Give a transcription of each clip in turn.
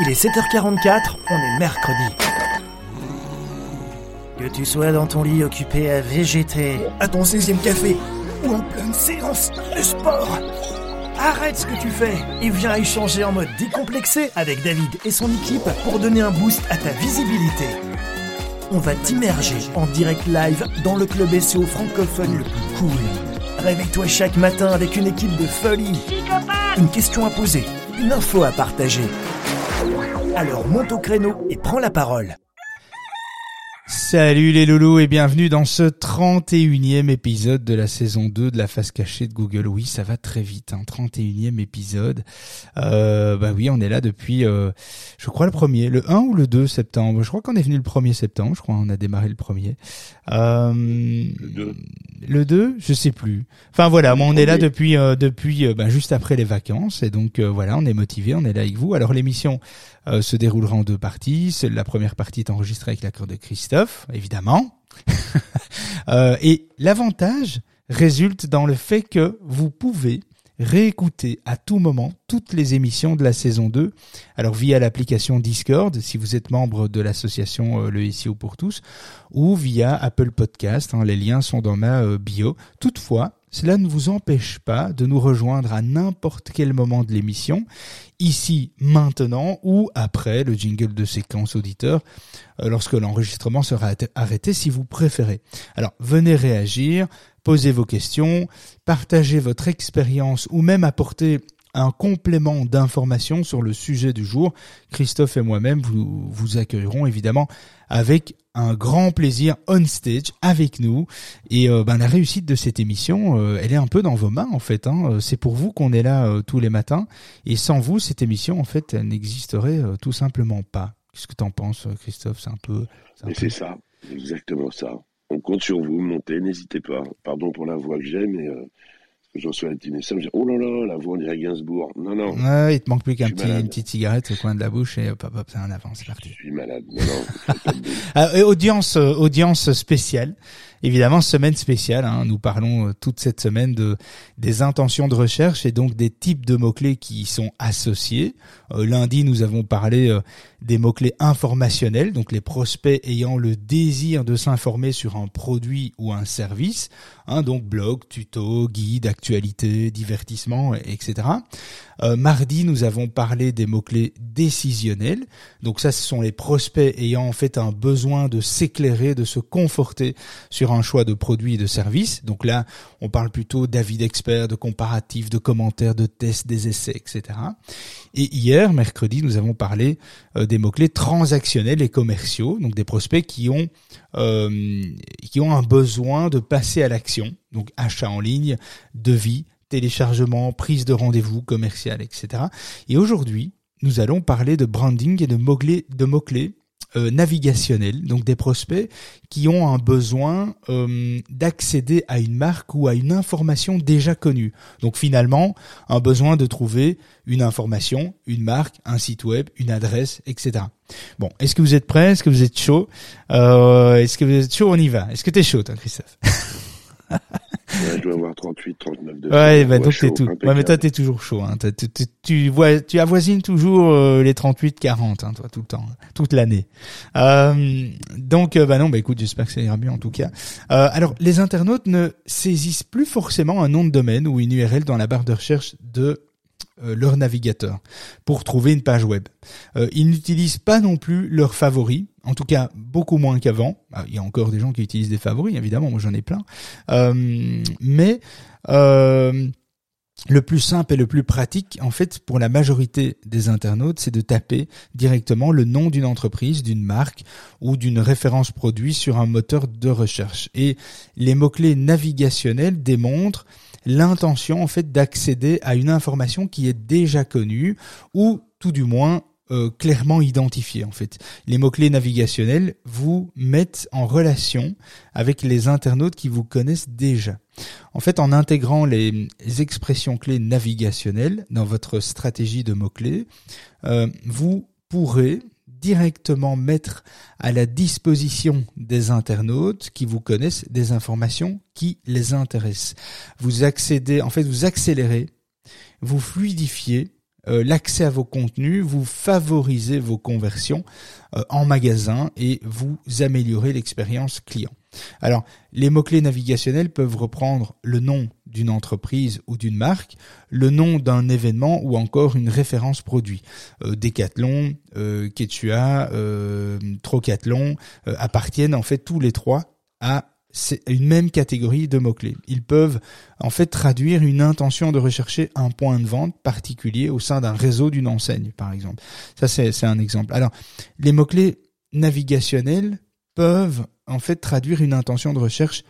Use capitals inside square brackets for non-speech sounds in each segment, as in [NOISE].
Il est 7h44, on est mercredi. Que tu sois dans ton lit occupé à végéter, à ton 16e café, ou en pleine séance de sport, arrête ce que tu fais et viens échanger en mode décomplexé avec David et son équipe pour donner un boost à ta visibilité. On va t'immerger en direct live dans le club SEO francophone le plus cool. Réveille-toi chaque matin avec une équipe de folie. Une question à poser, une info à partager. Alors monte au créneau et prends la parole. Salut les loulous et bienvenue dans ce 31e épisode de la saison 2 de la face cachée de Google. Oui, ça va très vite, hein, 31e épisode. Euh, bah oui, on est là depuis, euh, je crois le premier, le 1 ou le 2 septembre. Je crois qu'on est venu le 1er septembre, je crois on a démarré le premier. Euh, Le 2. le 2, je sais plus. Enfin voilà, moi on est là depuis euh, depuis euh, bah, juste après les vacances et donc euh, voilà, on est motivé, on est là avec vous. Alors l'émission euh, se déroulera en deux parties. La première partie est enregistrée avec l'accord de Christophe, évidemment. [LAUGHS] Euh, et l'avantage résulte dans le fait que vous pouvez réécouter à tout moment toutes les émissions de la saison 2. Alors via l'application Discord, si vous êtes membre de l'association euh, Le SEO pour tous, ou via Apple Podcast. hein, les liens sont dans ma euh, bio. Toutefois, cela ne vous empêche pas de nous rejoindre à n'importe quel moment de l'émission, ici, maintenant, ou après le jingle de séquence auditeur, euh, lorsque l'enregistrement sera arrêté, si vous préférez. Alors, venez réagir, posez vos questions, partagez votre expérience, ou même apporter un complément d'information sur le sujet du jour. Christophe et moi-même vous, vous accueillerons évidemment avec un grand plaisir on stage avec nous. Et euh, ben, la réussite de cette émission, euh, elle est un peu dans vos mains en fait. Hein. Euh, C'est pour vous qu'on est là euh, tous les matins. Et sans vous, cette émission en fait, elle n'existerait tout simplement pas. Qu'est-ce que t'en penses, euh, Christophe? C'est un peu. c'est peu- ça, exactement ça. On compte sur vous, montez, n'hésitez pas. Pardon pour la voix que j'ai, mais je reçois un petit message, je dis, oh là là, la voix on dirait Gainsbourg. Non, non, Ouais, il te manque plus qu'un petit, une petite cigarette au coin de la bouche et hop, hop, hop, c'est un avant, c'est je suis malade. Non, non. [LAUGHS] Ah, et audience, euh, audience spéciale. Évidemment, semaine spéciale. hein. nous parlons euh, toute cette semaine de des intentions de recherche et donc des types de mots clés qui y sont associés. Euh, lundi, nous avons parlé euh, des mots clés informationnels, donc les prospects ayant le désir de s'informer sur un produit ou un service. hein, donc blog, tuto, guide, actualité, divertissement, etc. Mardi, nous avons parlé des mots clés décisionnels. Donc ça, ce sont les prospects ayant en fait un besoin de s'éclairer, de se conforter sur un choix de produit et de service. Donc là, on parle plutôt d'avis d'experts, de comparatifs, de commentaires, de tests, des essais, etc. Et hier, mercredi, nous avons parlé euh, des mots-clés transactionnels et commerciaux, donc des prospects qui ont euh, qui ont un besoin de passer à l'action, donc achat en ligne, devis, téléchargement, prise de rendez-vous commercial, etc. Et aujourd'hui, nous allons parler de branding et de de mots-clés euh, navigationnels, donc des prospects qui ont un besoin euh, d'accéder à une marque ou à une information déjà connue. Donc finalement, un besoin de trouver une information, une marque, un site web, une adresse, etc. Bon, est-ce que vous êtes prêts? Est-ce que vous êtes chaud? Euh, Est-ce que vous êtes chaud? On y va. Est-ce que t'es chaud, toi, Christophe? [LAUGHS] Ouais, je dois avoir 38, 39 degrés. Ouais, bah donc t'es tout. Ouais, mais toi t'es toujours chaud. Hein. Tu, vois, tu avoisines toujours euh, les 38-40, hein, toi, tout le temps, toute l'année. Euh, donc, euh, bah non, bah écoute, j'espère que ça ira bien en tout cas. Euh, alors, les internautes ne saisissent plus forcément un nom de domaine ou une URL dans la barre de recherche de leur navigateur pour trouver une page web. Euh, ils n'utilisent pas non plus leurs favoris, en tout cas beaucoup moins qu'avant. Ah, Il y a encore des gens qui utilisent des favoris, évidemment, moi j'en ai plein. Euh, mais euh, le plus simple et le plus pratique, en fait, pour la majorité des internautes, c'est de taper directement le nom d'une entreprise, d'une marque ou d'une référence produit sur un moteur de recherche. Et les mots-clés navigationnels démontrent l'intention, en fait, d'accéder à une information qui est déjà connue ou tout du moins euh, clairement identifiée en fait. Les mots-clés navigationnels vous mettent en relation avec les internautes qui vous connaissent déjà. En fait, en intégrant les expressions clés navigationnelles dans votre stratégie de mots-clés, euh, vous pourrez directement mettre à la disposition des internautes qui vous connaissent des informations qui les intéressent. Vous accédez, en fait, vous accélérez, vous fluidifiez euh, l'accès à vos contenus, vous favorisez vos conversions euh, en magasin et vous améliorez l'expérience client. Alors, les mots-clés navigationnels peuvent reprendre le nom d'une entreprise ou d'une marque, le nom d'un événement ou encore une référence produit. Euh, Decathlon, euh, Quechua, euh, Trocathlon appartiennent en fait tous les trois à une même catégorie de mots-clés. Ils peuvent en fait traduire une intention de rechercher un point de vente particulier au sein d'un réseau d'une enseigne, par exemple. Ça, c'est un exemple. Alors, les mots-clés navigationnels peuvent en fait traduire une intention de recherche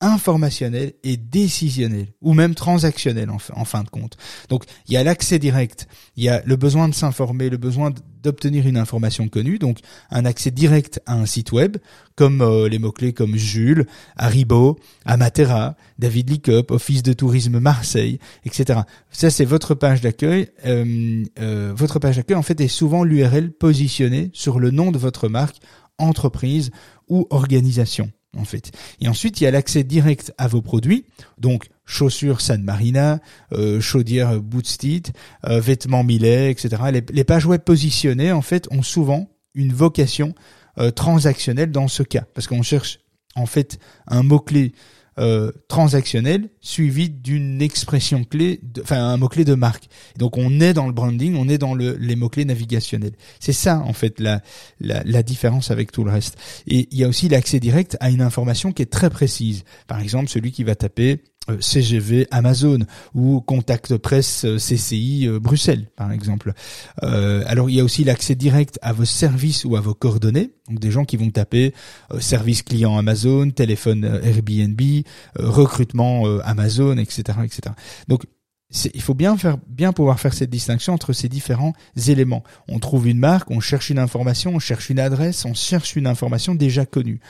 informationnelle et décisionnelle ou même transactionnelle en, fin de compte. Donc il y a l'accès direct, il y a le besoin de s'informer, le besoin d'obtenir une information connue, donc un accès direct à un site web, comme euh, les mots-clés comme Jules, Haribo, Amatera, David Licup, Office de tourisme Marseille, etc. Ça c'est votre page d'accueil. Euh, euh, votre page d'accueil en fait est souvent l'URL positionnée sur le nom de votre marque entreprise ou organisation en fait. Et ensuite, il y a l'accès direct à vos produits, donc chaussures San Marina, euh, chaudière Bootsteed, euh, vêtements Millet, etc. Les, pages web positionnées, en fait, ont souvent une vocation euh, transactionnelle dans ce cas, parce qu'on cherche en fait un mot-clé euh, transactionnel suivi d'une expression clé, enfin un mot-clé de marque. Donc on est dans le branding, on est dans le, les mots-clés navigationnels. C'est ça en fait la, la, la, différence avec tout le reste. Et il y a aussi l'accès direct à une information qui est très précise. Par exemple, celui qui va taper CGV Amazon ou Contact Presse euh, CCI euh, Bruxelles par exemple. alors il y a aussi l'accès direct à vos services ou à vos coordonnées, donc des gens qui vont taper service client Amazon, téléphone Airbnb, recrutement Amazon, etc., etc. Donc il faut bien faire, bien pouvoir faire cette distinction entre ces différents éléments. On trouve une marque, on cherche une information, on cherche une adresse, on cherche une information déjà connue.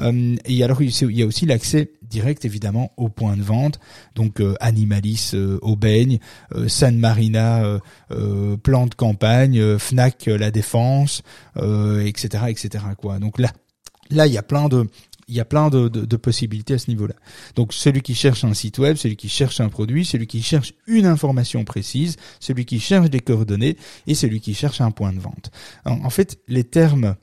Euh, et alors il y a aussi l'accès direct évidemment au point de vente, donc euh, Animalis euh, Aubagne, euh, San Marina euh, plan de campagne, Fnac la défense, etc., etc. Quoi. Donc là, là il y a plein de il y a plein de, possibilités à ce niveau-là. Donc celui qui cherche un site web, celui qui cherche un produit, celui qui cherche une information précise, celui qui cherche des coordonnées et celui qui cherche un point de vente. En, fait, les termes,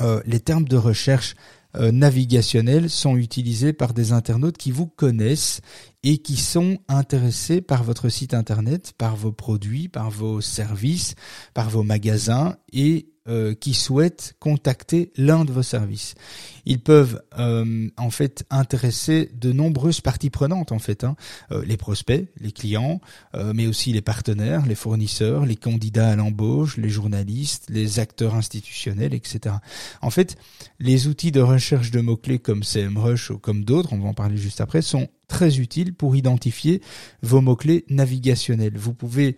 euh, les termes de recherche euh, navigationnels sont utilisés par des internautes qui vous connaissent et qui sont intéressés par votre site internet, par vos produits, par vos services, par vos magasins et euh, qui souhaitent contacter l'un de vos services. Ils peuvent euh, en fait intéresser de nombreuses parties prenantes en fait, hein. euh, les prospects, les clients, mais aussi les partenaires, les fournisseurs, les candidats à l'embauche, les journalistes, les acteurs institutionnels, etc. En fait, les outils de recherche de mots clés comme CMrush ou comme d'autres, on va en parler juste après, sont très utiles pour identifier vos mots clés navigationnels. Vous pouvez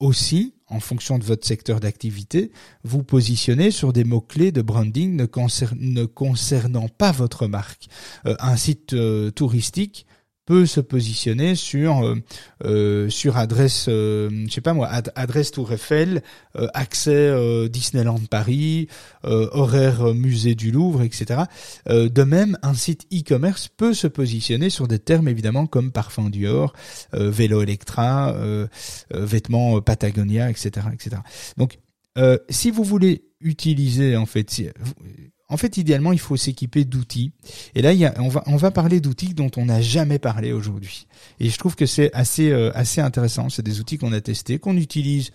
aussi en fonction de votre secteur d'activité, vous positionnez sur des mots-clés de branding ne, concernant pas votre marque. Euh, un site euh, touristique peut se positionner sur euh, euh sur adresse euh, je sais pas moi adresse Tour Eiffel euh, accès Disneyland Paris horaire musée du Louvre etc de même un site e-commerce peut se positionner sur des termes évidemment comme parfum Dior vélo Electra vêtements Patagonia etc etc donc si vous voulez utiliser en fait en fait, idéalement, il faut s'équiper d'outils. Et là, on va on va parler d'outils dont on n'a jamais parlé aujourd'hui. Et je trouve que c'est assez euh, assez intéressant. C'est des outils qu'on a testés, qu'on utilise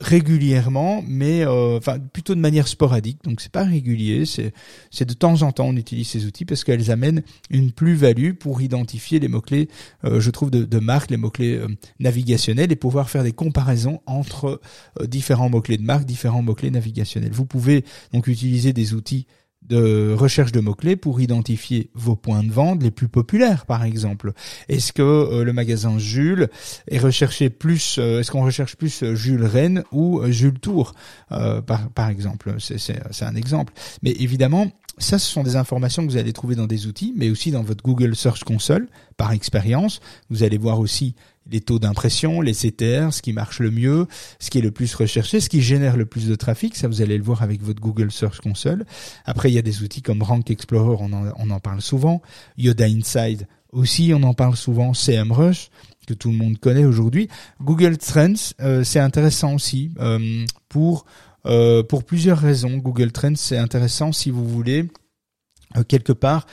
régulièrement, mais euh, plutôt de manière sporadique. Donc c'est pas régulier, c'est c'est de temps en temps on utilise ces outils parce qu'elles amènent une plus-value pour identifier les mots clés, euh, je trouve de, de marque, les mots clés navigationnels et pouvoir faire des comparaisons entre différents mots clés de marque, différents mots clés navigationnels. Vous pouvez donc utiliser des outils de recherche de mots-clés pour identifier vos points de vente les plus populaires, par exemple. Est-ce que euh, le magasin Jules est recherché plus, euh, est-ce qu'on recherche plus euh, Jules Rennes ou Jules Tour, par, par exemple? C'est un exemple. Mais évidemment, ça, ce sont des informations que vous allez trouver dans des outils, mais aussi dans votre Google Search Console, par expérience. Vous allez voir aussi les taux d'impression, les CTR, ce qui marche le mieux, ce qui est le plus recherché, ce qui génère le plus de trafic. Ça, vous allez le voir avec votre Google Search Console. Après, il y a des outils comme Rank Explorer, on en, parle souvent. Yoda Inside aussi, on en parle souvent. CMrush. que tout le monde connaît aujourd'hui. Google Trends, c'est intéressant aussi pour pour plusieurs raisons. Google Trends, c'est intéressant si vous voulez quelque part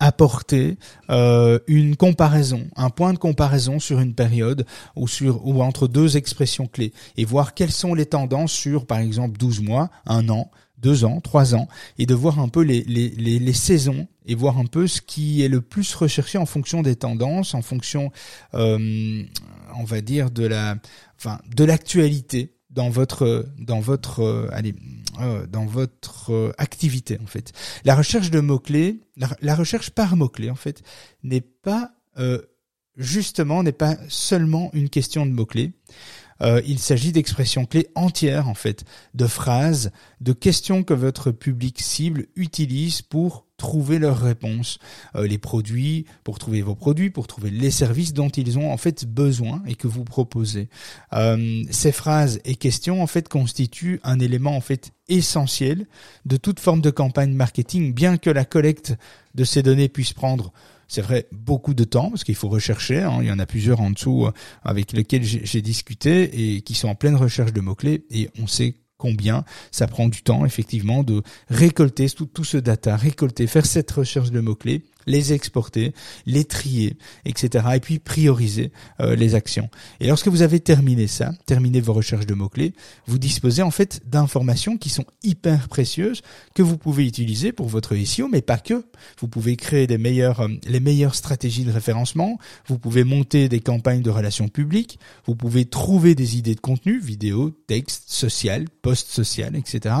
apporter euh, une comparaison, un point de comparaison sur une période ou sur ou entre deux expressions clés et voir quelles sont les tendances sur par exemple 12 mois, un an, deux ans, trois ans, et de voir un peu les, les, les, les, saisons et voir un peu ce qui est le plus recherché en fonction des tendances, en fonction, euh, on va dire de la, enfin, de l'actualité dans votre, dans votre, euh, allez, euh, dans votre euh, activité en fait. La recherche de mots clés, la, recherche par mots clés en fait, n'est pas euh, justement n'est pas seulement une question de mots clés. Euh, il s'agit d'expressions clés entières en fait, de phrases, de questions que votre public cible utilise pour trouver leurs réponses, euh, les produits, pour trouver vos produits, pour trouver les services dont ils ont en fait besoin et que vous proposez. Euh, ces phrases et questions en fait constituent un élément en fait essentiel de toute forme de campagne marketing, bien que la collecte de ces données puisse prendre c'est vrai, beaucoup de temps, parce qu'il faut rechercher. Hein. il y en a plusieurs en dessous euh, avec lesquels j'ai discuté et qui sont en pleine recherche de mots-clés. Et on sait combien ça prend du temps, effectivement, de récolter tout, tout ce data, récolter, faire cette recherche de mots-clés les exporter, les trier, etc. Et puis prioriser euh, les actions. Et lorsque vous avez terminé ça, terminé vos recherches de mots-clés, vous disposez en fait d'informations qui sont hyper précieuses que vous pouvez utiliser pour votre SEO, mais pas que. Vous pouvez créer euh, les meilleures stratégies de référencement, vous pouvez monter des campagnes de relations publiques, vous pouvez trouver des idées de contenu, vidéo, texte, social, post social, etc.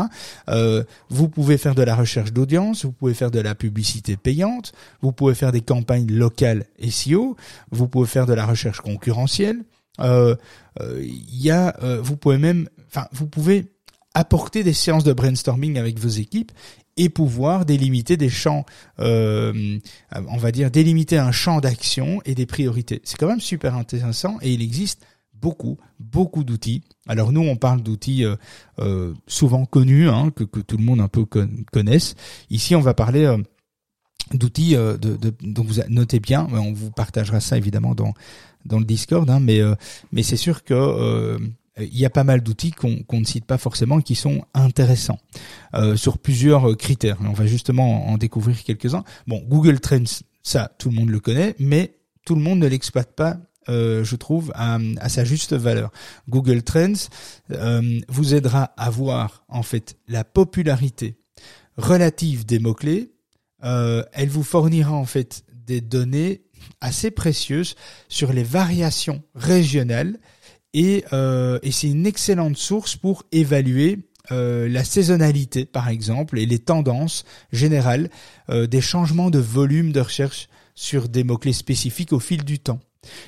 Euh, vous pouvez faire de la recherche d'audience, vous pouvez faire de la publicité payante, vous pouvez faire des campagnes locales SEO, vous pouvez faire de la recherche concurrentielle. Euh, euh, y a, euh, vous pouvez même, enfin, vous pouvez apporter des séances de brainstorming avec vos équipes et pouvoir délimiter des champs, on va dire délimiter un champ d'action et des priorités. C'est quand même super intéressant et il existe beaucoup, beaucoup d'outils. Alors nous, on parle d'outils souvent connus, hein, que, que, tout le monde un peu connaisse. Ici, on va parler d'outils euh, de, vous notez bien on vous partagera ça évidemment dans dans le Discord hein, mais euh, mais c'est sûr que euh, il y a pas mal d'outils qu'on ne cite pas forcément qui sont intéressants sur plusieurs critères. On va justement en découvrir quelques-uns. Bon, Google Trends, ça, tout le monde le connaît, mais tout le monde ne l'exploite pas je trouve, à, à, sa juste valeur. Google Trends vous aidera à voir en fait la popularité relative des mots-clés euh, elle vous fournira en fait des données assez précieuses sur les variations régionales et, euh, c'est une excellente source pour évaluer euh, la saisonnalité par exemple et les tendances générales des changements de volume de recherche sur des mots-clés spécifiques au fil du temps.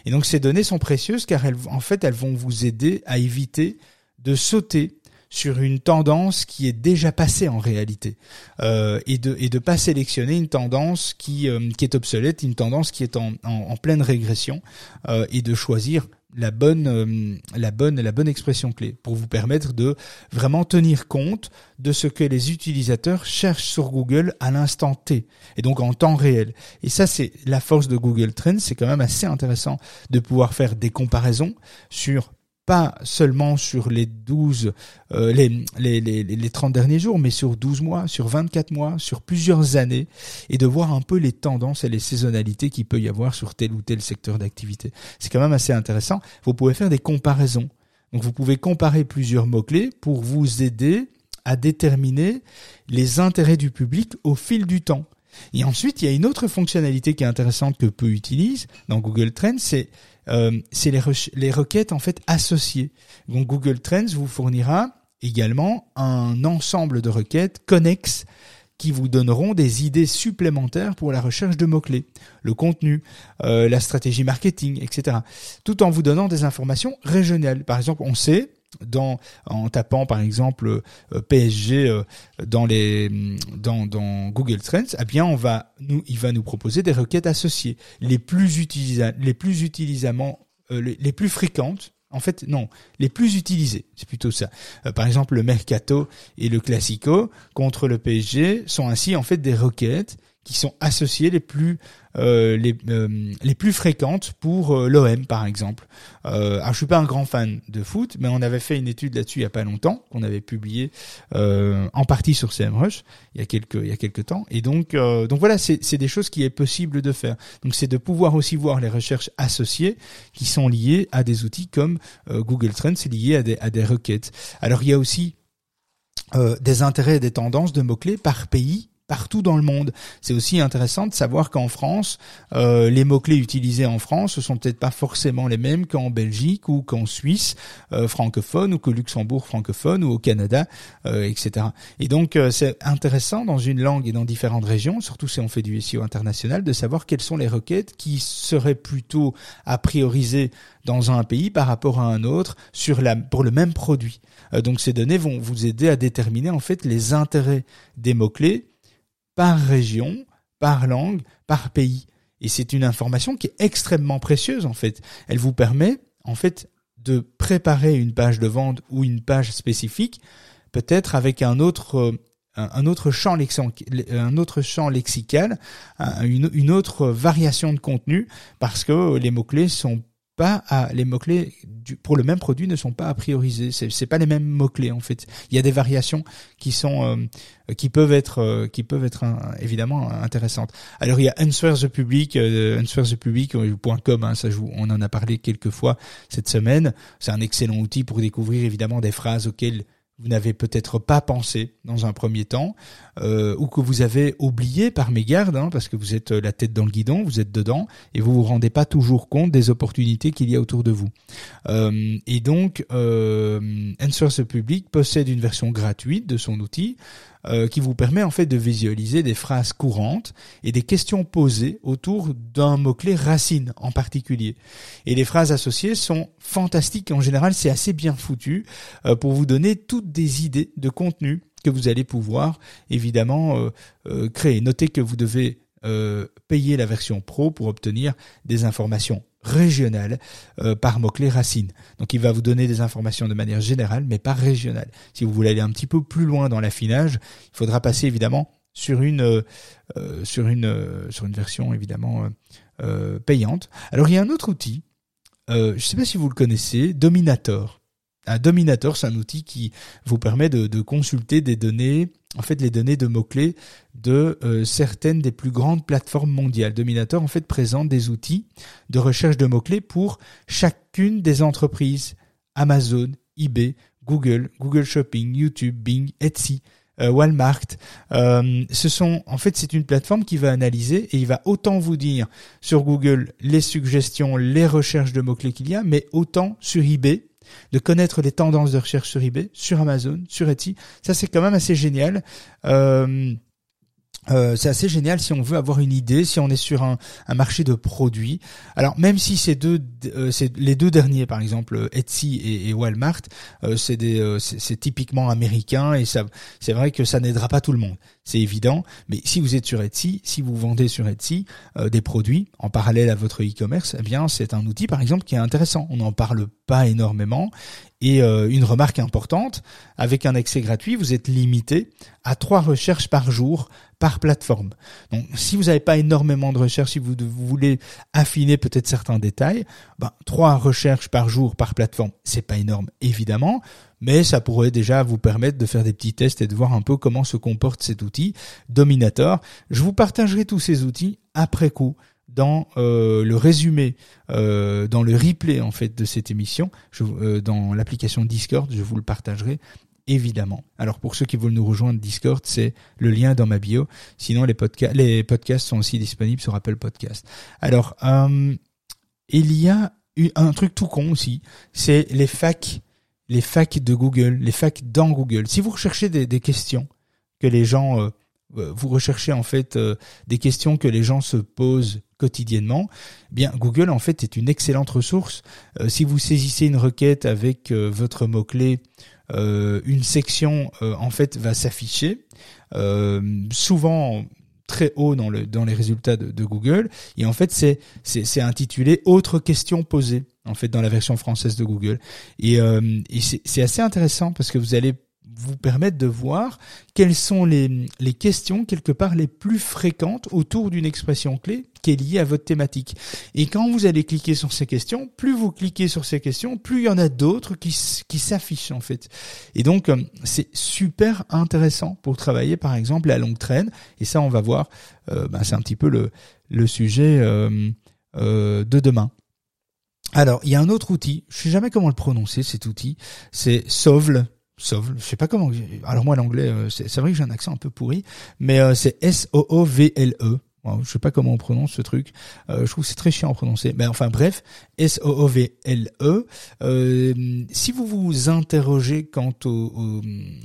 Et donc ces données sont précieuses car elles, en fait, elles vont vous aider à éviter de sauter sur une tendance qui est déjà passée en réalité euh, et de et de pas sélectionner une tendance qui euh, qui est obsolète, une tendance qui est en, en, pleine régression euh, et de choisir la bonne euh, la bonne la bonne expression clé pour vous permettre de vraiment tenir compte de ce que les utilisateurs cherchent sur Google à l'instant T et donc en temps réel. Et ça c'est la force de Google Trends, c'est quand même assez intéressant de pouvoir faire des comparaisons sur pas seulement sur les 12, euh, les, les, les, les 30 derniers jours, mais sur 12 mois, sur 24 mois, sur plusieurs années, et de voir un peu les tendances et les saisonnalités qu'il peut y avoir sur tel ou tel secteur d'activité. C'est quand même assez intéressant. Vous pouvez faire des comparaisons. Donc vous pouvez comparer plusieurs mots-clés pour vous aider à déterminer les intérêts du public au fil du temps. Et ensuite, il y a une autre fonctionnalité qui est intéressante que peu utilise dans Google Trends, c'est euh, c'est les, les requêtes en fait associées. Donc Google Trends vous fournira également un ensemble de requêtes connexes qui vous donneront des idées supplémentaires pour la recherche de mots-clés, le contenu, euh, la stratégie marketing, etc. Tout en vous donnant des informations régionales. Par exemple, on sait en tapant par exemple euh, PSG euh, dans Google Trends, eh bien il va nous proposer des requêtes associées les plus utilisa les plus utilisamment euh, les, plus fréquentes en fait, non, les plus utilisées, c'est plutôt ça. par exemple, le Mercato et le Classico contre le PSG sont ainsi en fait des requêtes qui sont associées les plus euh, les, euh, les plus fréquentes pour euh, l'OM par exemple. Euh, alors je suis pas un grand fan de foot, mais on avait fait une étude là-dessus il y a pas longtemps qu'on avait publié en partie sur CMrush il y a quelques il y a quelques temps. Et donc donc voilà c'est des choses qui est possible de faire. Donc c'est de pouvoir aussi voir les recherches associées qui sont liées à des outils comme Google Trends, c'est lié à des à des requêtes. Alors il y a aussi des intérêts et des tendances de mots-clés par pays partout dans le monde. C'est aussi intéressant de savoir qu'en France, euh, les mots-clés utilisés en France ne sont peut-être pas forcément les mêmes qu'en Belgique ou qu'en Suisse euh, francophone ou que Luxembourg francophone ou au Canada, euh, etc. Et donc c'est intéressant dans une langue et dans différentes régions, surtout si on fait du SEO international, de savoir quelles sont les requêtes qui seraient plutôt à prioriser dans un pays par rapport à un autre sur la pour le même produit. donc ces données vont vous aider à déterminer en fait les intérêts des mots-clés par région, par langue, par pays. Et c'est une information qui est extrêmement précieuse en fait. Elle vous permet en fait de préparer une page de vente ou une page spécifique, peut-être avec un autre euh, un autre champ un autre champ lexical, une, une autre variation de contenu, parce que les mots clés sont pas à, les mots-clés pour le même produit ne sont pas à prioriser. C'est, c'est pas les mêmes mots-clés en fait. Il y a des variations qui sont euh, qui peuvent être euh, qui peuvent être évidemment intéressantes. Alors il y a Answer the Public, euh, Answer the Public.com, hein, ça on en a parlé quelques fois cette semaine. C'est un excellent outil pour découvrir évidemment des phrases auxquelles vous n'avez peut-être pas pensé dans un premier temps, euh, ou que vous avez oublié par mégarde, hein, parce que vous êtes la tête dans le guidon, vous êtes dedans, et vous vous rendez pas toujours compte des opportunités qu'il y a autour de vous. Euh, et donc, euh, Answers Public possède une version gratuite de son outil, euh, qui vous permet en fait de visualiser des phrases courantes et des questions posées autour d'un mot-clé racine en particulier. Et les phrases associées sont fantastiques. En général, c'est assez bien foutu euh, pour vous donner toutes des idées de contenu que vous allez pouvoir évidemment euh, créer. Notez que vous devez payer la version pro pour obtenir des informations régional euh, par mot-clé racine. Donc il va vous donner des informations de manière générale, mais pas régionale. Si vous voulez aller un petit peu plus loin dans l'affinage, il faudra passer évidemment sur une euh, euh, sur une sur une version évidemment payante. Alors il y a un autre outil, je ne sais pas si vous le connaissez, Dominator. Un Dominator, c'est un outil qui vous permet de, consulter des données en fait les données de mots-clés de euh, certaines des plus grandes plateformes mondiales. Dominator en fait présente des outils de recherche de mots-clés pour chacune des entreprises Amazon, eBay, Google, Google Shopping, YouTube, Bing, Etsy, euh, Walmart. Euh, ce sont en fait c'est une plateforme qui va analyser et il va autant vous dire sur Google les suggestions, les recherches de mots-clés qu'il y a, mais autant sur eBay de connaître les tendances de recherche sur eBay, sur Amazon, sur Etsy. Ça, c'est quand même assez génial. Euh, euh, c'est assez génial si on veut avoir une idée, si on est sur un, marché de produits. Alors même si ces deux, euh, les deux derniers, par exemple Etsy et, Walmart, euh, c'est des, c'est typiquement américain et ça, c'est vrai que ça n'aidera pas tout le monde, c'est évident. Mais si vous êtes sur Etsy, si vous vendez sur Etsy des produits en parallèle à votre e-commerce, eh bien c'est un outil par exemple qui est intéressant. On n'en parle pas énormément et une remarque importante, avec un accès gratuit, vous êtes limité à trois recherches par jour par plateforme. Donc, si vous n'avez pas énormément de recherches, si vous, voulez affiner peut-être certains détails, ben, trois recherches par jour par plateforme, c'est pas énorme évidemment, mais ça pourrait déjà vous permettre de faire des petits tests et de voir un peu comment se comporte cet outil Dominator. Je vous partagerai tous ces outils après coup dans euh, le résumé, euh, dans le replay en fait de cette émission, euh, dans l'application Discord, je vous le partagerai évidemment. Alors pour ceux qui veulent nous rejoindre Discord, c'est le lien dans ma bio. Sinon les podcasts, les podcasts sont aussi disponibles sur Apple Podcast. Alors il y a un truc tout con aussi, c'est les facs, les facs de Google, les facs dans Google. Si vous recherchez des, questions que les gens, vous recherchez en fait des questions que les gens se posent quotidiennement, eh bien Google en fait est une excellente ressource. si vous saisissez une requête avec votre mot clé euh, une section euh, en fait va s'afficher. Euh, souvent très haut dans, le, dans les résultats de, Google. Et en fait c'est c'est intitulé autres questions posées en fait dans la version française de Google. Et, et c'est assez intéressant parce que vous allez vous permettre de voir quelles sont les, les questions quelque part les plus fréquentes autour d'une expression clé qui est liée à votre thématique. Et quand vous allez cliquer sur ces questions, plus vous cliquez sur ces questions, plus il y en a d'autres qui, qui s'affichent en fait. Et donc euh, c'est super intéressant pour travailler par exemple la longue traîne. Et ça on va voir, euh, ben, c'est un petit peu le, le sujet euh, euh, de demain. Alors, il y a un autre outil, je sais jamais comment le prononcer cet outil, c'est Sovle. Sovle, je sais pas comment. Alors moi l'anglais, euh, c'est vrai que j'ai un accent un peu pourri, mais euh, c'est S O O V L E. Je sais pas comment on prononce ce truc. Euh, je trouve c'est très chiant à prononcer. Mais enfin bref, S O O V L E. Si vous vous interrogez quant aux,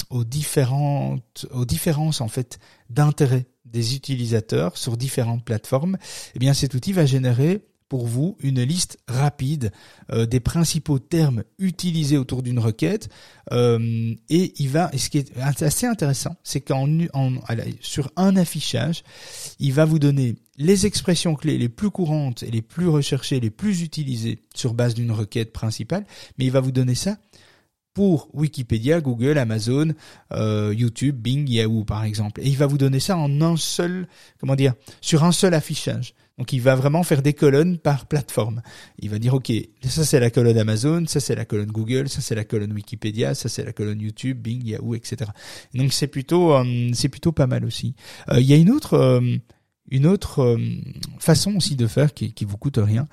aux différentes aux différences en fait d'intérêt des utilisateurs sur différentes plateformes, eh bien cet outil va générer pour vous une liste rapide euh, des principaux termes utilisés autour d'une requête. Euh, et il va ce qui est assez intéressant c'est qu'en en, sur un affichage il va vous donner les expressions clés les plus courantes et les plus recherchées les plus utilisées sur base d'une requête principale mais il va vous donner ça pour Wikipédia, Google, Amazon, euh, YouTube, Bing, Yahoo par exemple. Et il va vous donner ça en un seul, comment dire, sur un seul affichage. Donc il va vraiment faire des colonnes par plateforme. Il va dire ok, ça c'est la colonne Amazon, ça c'est la colonne Google, ça c'est la colonne Wikipédia, ça c'est la colonne YouTube, Bing, Yahoo, etc. Donc c'est plutôt euh, c'est plutôt pas mal aussi. Euh, il y a une autre euh, une autre euh, façon aussi de faire qui, qui vous coûte rien,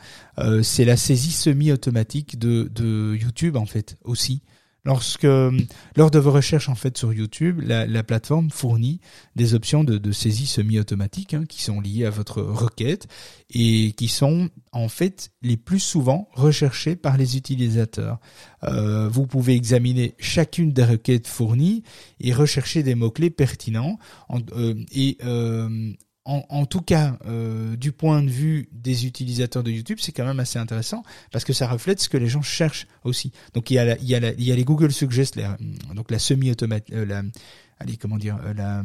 c'est la saisie semi-automatique de, de YouTube en fait aussi. Lorsque, lors de vos recherches en fait sur YouTube, la, la plateforme fournit des options de, saisie semi-automatique hein, qui sont liées à votre requête et qui sont en fait les plus souvent recherchées par les utilisateurs. Euh, vous pouvez examiner chacune des requêtes fournies et rechercher des mots-clés pertinents en, euh, et euh, en, tout cas, euh, du point de vue des utilisateurs de YouTube, c'est quand même assez intéressant parce que ça reflète ce que les gens cherchent aussi. Donc il y a, les Google Suggest, donc la semi-automatique, euh, allez comment dire, euh, la,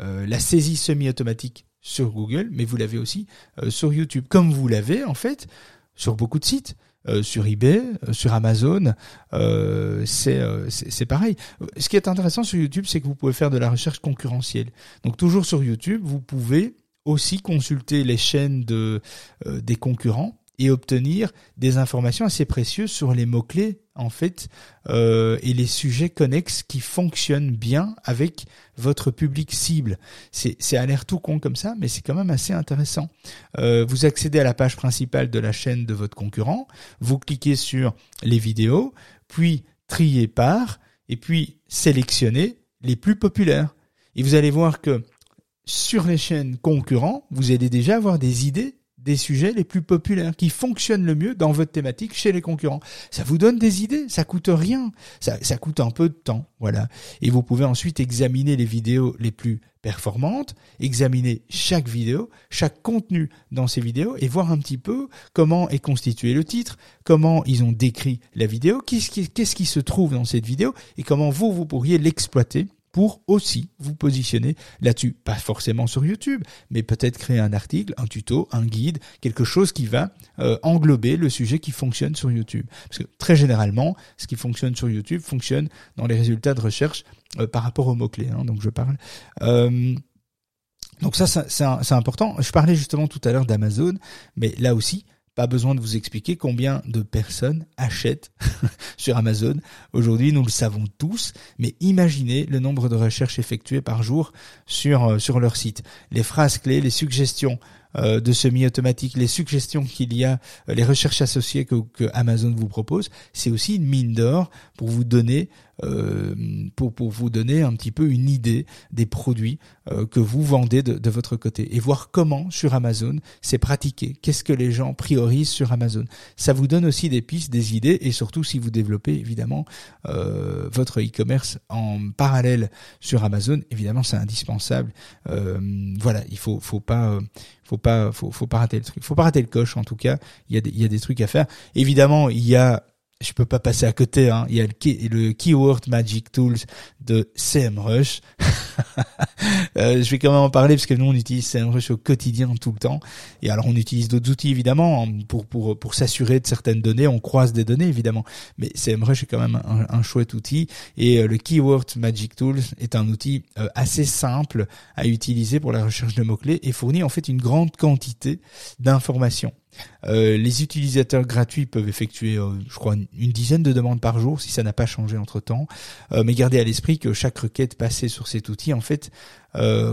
euh, saisie semi-automatique sur Google, mais vous l'avez aussi euh, sur YouTube, comme vous l'avez en fait sur beaucoup de sites. Euh, sur eBay, euh, sur Amazon, euh, c'est c'est pareil. Ce qui est intéressant sur YouTube, c'est que vous pouvez faire de la recherche concurrentielle. Donc toujours sur YouTube, vous pouvez aussi consulter les chaînes de des concurrents et obtenir des informations assez précieuses sur les mots-clés en fait euh, et les sujets connexes qui fonctionnent bien avec votre public cible. C'est, à l'air tout con comme ça, mais c'est quand même assez intéressant. Euh, vous accédez à la page principale de la chaîne de votre concurrent, vous cliquez sur les vidéos, puis triez par, et puis sélectionnez les plus populaires. Et vous allez voir que sur les chaînes concurrents, vous allez déjà avoir des idées des sujets les plus populaires qui fonctionnent le mieux dans votre thématique chez les concurrents. Ça vous donne des idées, ça coûte rien, ça, coûte un peu de temps, voilà. Et vous pouvez ensuite examiner les vidéos les plus performantes, examiner chaque vidéo, chaque contenu dans ces vidéos et voir un petit peu comment est constitué le titre, comment ils ont décrit la vidéo, qu'est-ce qui, qu'est-ce qui se trouve dans cette vidéo et comment vous, vous pourriez l'exploiter pour aussi vous positionner là-dessus. Pas forcément sur YouTube, mais peut-être créer un article, un tuto, un guide, quelque chose qui va euh, englober le sujet qui fonctionne sur YouTube. Parce que très généralement, ce qui fonctionne sur YouTube fonctionne dans les résultats de recherche euh, par rapport aux mots-clés. Hein, donc je parle. Euh, donc ça, c'est important. Je parlais justement tout à l'heure d'Amazon, mais là aussi, pas besoin de vous expliquer combien de personnes achètent [LAUGHS] sur Amazon. Aujourd'hui, nous le savons tous, mais imaginez le nombre de recherches effectuées par jour sur, euh, sur leur site. Les phrases clés, les suggestions euh, de semi-automatique, les suggestions qu'il y a, euh, les recherches associées que, Amazon vous propose, c'est aussi une mine d'or pour vous donner pour, pour vous donner un petit peu une idée des produits euh, que vous vendez de, de, votre côté et voir comment sur Amazon c'est pratiqué. Qu'est-ce que les gens priorisent sur Amazon? Ça vous donne aussi des pistes, des idées et surtout si vous développez évidemment euh, votre e-commerce en parallèle sur Amazon, évidemment c'est indispensable. Euh, voilà, il faut faut pas faut pas faut, faut pas rater le truc. Faut pas rater le coche en tout cas. Il y a des, il y a des trucs à faire. Évidemment, il y a je peux pas passer à côté. Hein. Il y a le, Keyword Magic Tools de CMrush. [LAUGHS] euh, je vais quand même en parler parce que nous on utilise CMrush au quotidien tout le temps. Et alors on utilise d'autres outils évidemment hein, pour pour pour s'assurer de certaines données. On croise des données évidemment, mais CMrush est quand même un, un chouette outil. Et euh, le Keyword Magic Tools est un outil euh, assez simple à utiliser pour la recherche de mots clés et fournit en fait une grande quantité d'informations. Euh, les utilisateurs gratuits peuvent effectuer, euh, je crois, une, dizaine de demandes par jour si ça n'a pas changé entre temps. Euh, mais gardez à l'esprit que chaque requête passée sur cet outil, en fait,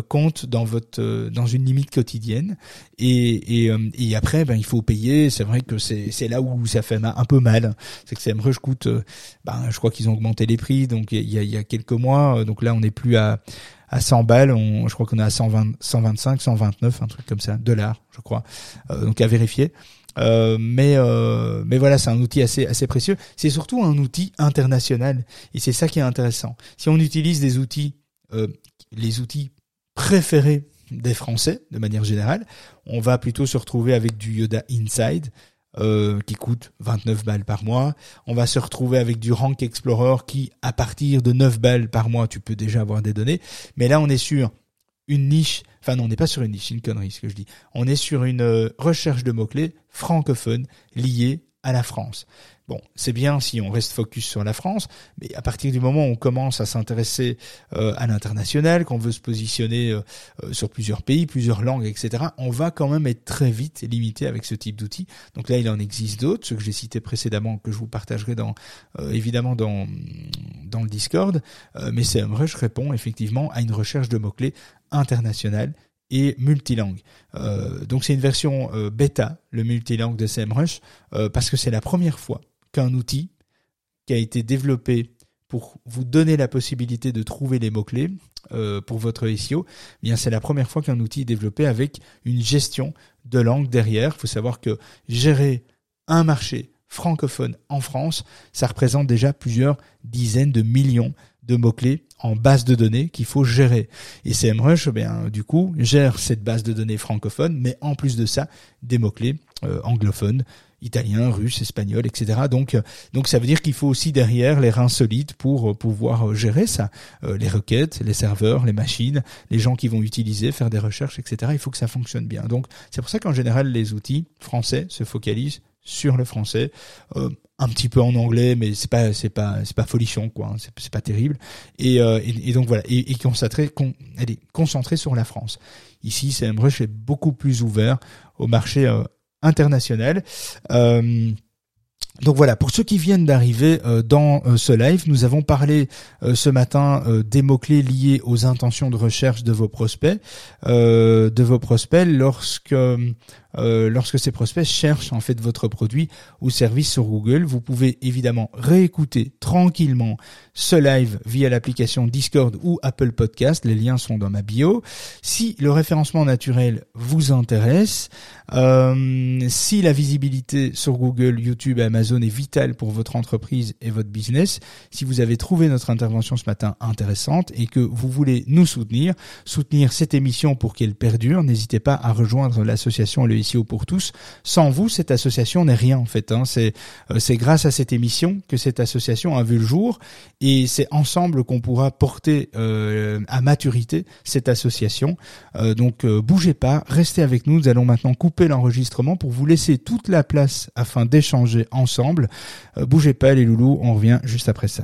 compte dans votre dans une limite quotidienne. Et, et, après, ben il faut payer. C'est vrai que c'est c'est là où ça fait un peu mal. C'est que je coûte, ben je crois qu'ils ont augmenté les prix. Donc il y a, il y a quelques mois, donc là on n'est plus à à 100 balles, on, je crois qu'on est à 120, 125, 129, un truc comme ça, dollars, je crois. Euh, donc à vérifier. Euh, mais euh, mais voilà, c'est un outil assez assez précieux. C'est surtout un outil international et c'est ça qui est intéressant. Si on utilise des outils, euh, les outils préférés des Français de manière générale, on va plutôt se retrouver avec du Yoda Inside, euh, qui coûte 29 balles par mois. On va se retrouver avec du Rank Explorer qui, à partir de 9 balles par mois, tu peux déjà avoir des données. Mais là, on est sur une niche, enfin non, on n'est pas sur une niche, une connerie ce que je dis. On est sur une euh, recherche de mots-clés francophones liés à la France. Bon, c'est bien si on reste focus sur la France, mais à partir du moment où on commence à s'intéresser euh, à l'international, qu'on veut se positionner euh, euh, sur plusieurs pays, plusieurs langues, etc., on va quand même être très vite limité avec ce type d'outils. Donc là, il en existe d'autres, ceux que j'ai cités précédemment, que je vous partagerai dans évidemment dans dans le Discord. mais CMrush répond effectivement à une recherche de mots clés internationale et multilangue. Euh, donc c'est une version bêta, le multilangue de CMrush, parce que c'est la première fois qu'un outil qui a été développé pour vous donner la possibilité de trouver les mots-clés euh, pour votre SEO, eh bien c'est la première fois qu'un outil est développé avec une gestion de langue derrière. Il faut savoir que gérer un marché francophone en France, ça représente déjà plusieurs dizaines de millions de mots-clés en base de données qu'il faut gérer. Et CMrush, bien, du coup, gère cette base de données francophone, mais en plus de ça, des mots-clés euh, anglophones, italien, russe, espagnol, etc. Donc, euh, donc ça veut dire qu'il faut aussi derrière les reins solides pour euh, pouvoir euh, gérer ça, les requêtes, les serveurs, les machines, les gens qui vont utiliser, faire des recherches, etc. Il faut que ça fonctionne bien. Donc, c'est pour ça qu'en général les outils français se focalisent sur le français, un petit peu en anglais, mais c'est pas c'est pas c'est pas folichon quoi, hein. c'est pas terrible. Et, et, donc voilà, et, et concentré, con, allez, concentré sur la France. Ici, CMrush est beaucoup plus ouvert au marché international. Euh, donc voilà, pour ceux qui viennent d'arriver euh, dans euh, ce live, nous avons parlé ce matin des mots-clés liés aux intentions de recherche de vos prospects, de vos prospects lorsque euh, lorsque ces prospects cherchent en fait votre produit ou service sur Google. Vous pouvez évidemment réécouter tranquillement ce live via l'application Discord ou Apple Podcast. Les liens sont dans ma bio. Si le référencement naturel vous intéresse, euh, si la visibilité sur Google, YouTube et Amazon est vitale pour votre entreprise et votre business, si vous avez trouvé notre intervention ce matin intéressante et que vous voulez nous soutenir, soutenir cette émission pour qu'elle perdure, n'hésitez pas à rejoindre l'association Le pour tous. Sans vous, cette association n'est rien en fait. Hein. C'est euh, c'est grâce à cette émission que cette association a vu le jour et c'est ensemble qu'on pourra porter euh, à maturité cette association. Euh, donc bougez pas, restez avec nous. Nous allons maintenant couper l'enregistrement pour vous laisser toute la place afin d'échanger ensemble. bougez pas les loulous, on revient juste après ça.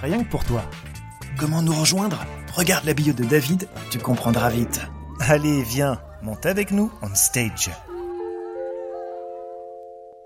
rien que pour toi. Comment nous rejoindre? Regarde la bio de David, tu comprendras vite. Allez, viens, monte avec nous on stage.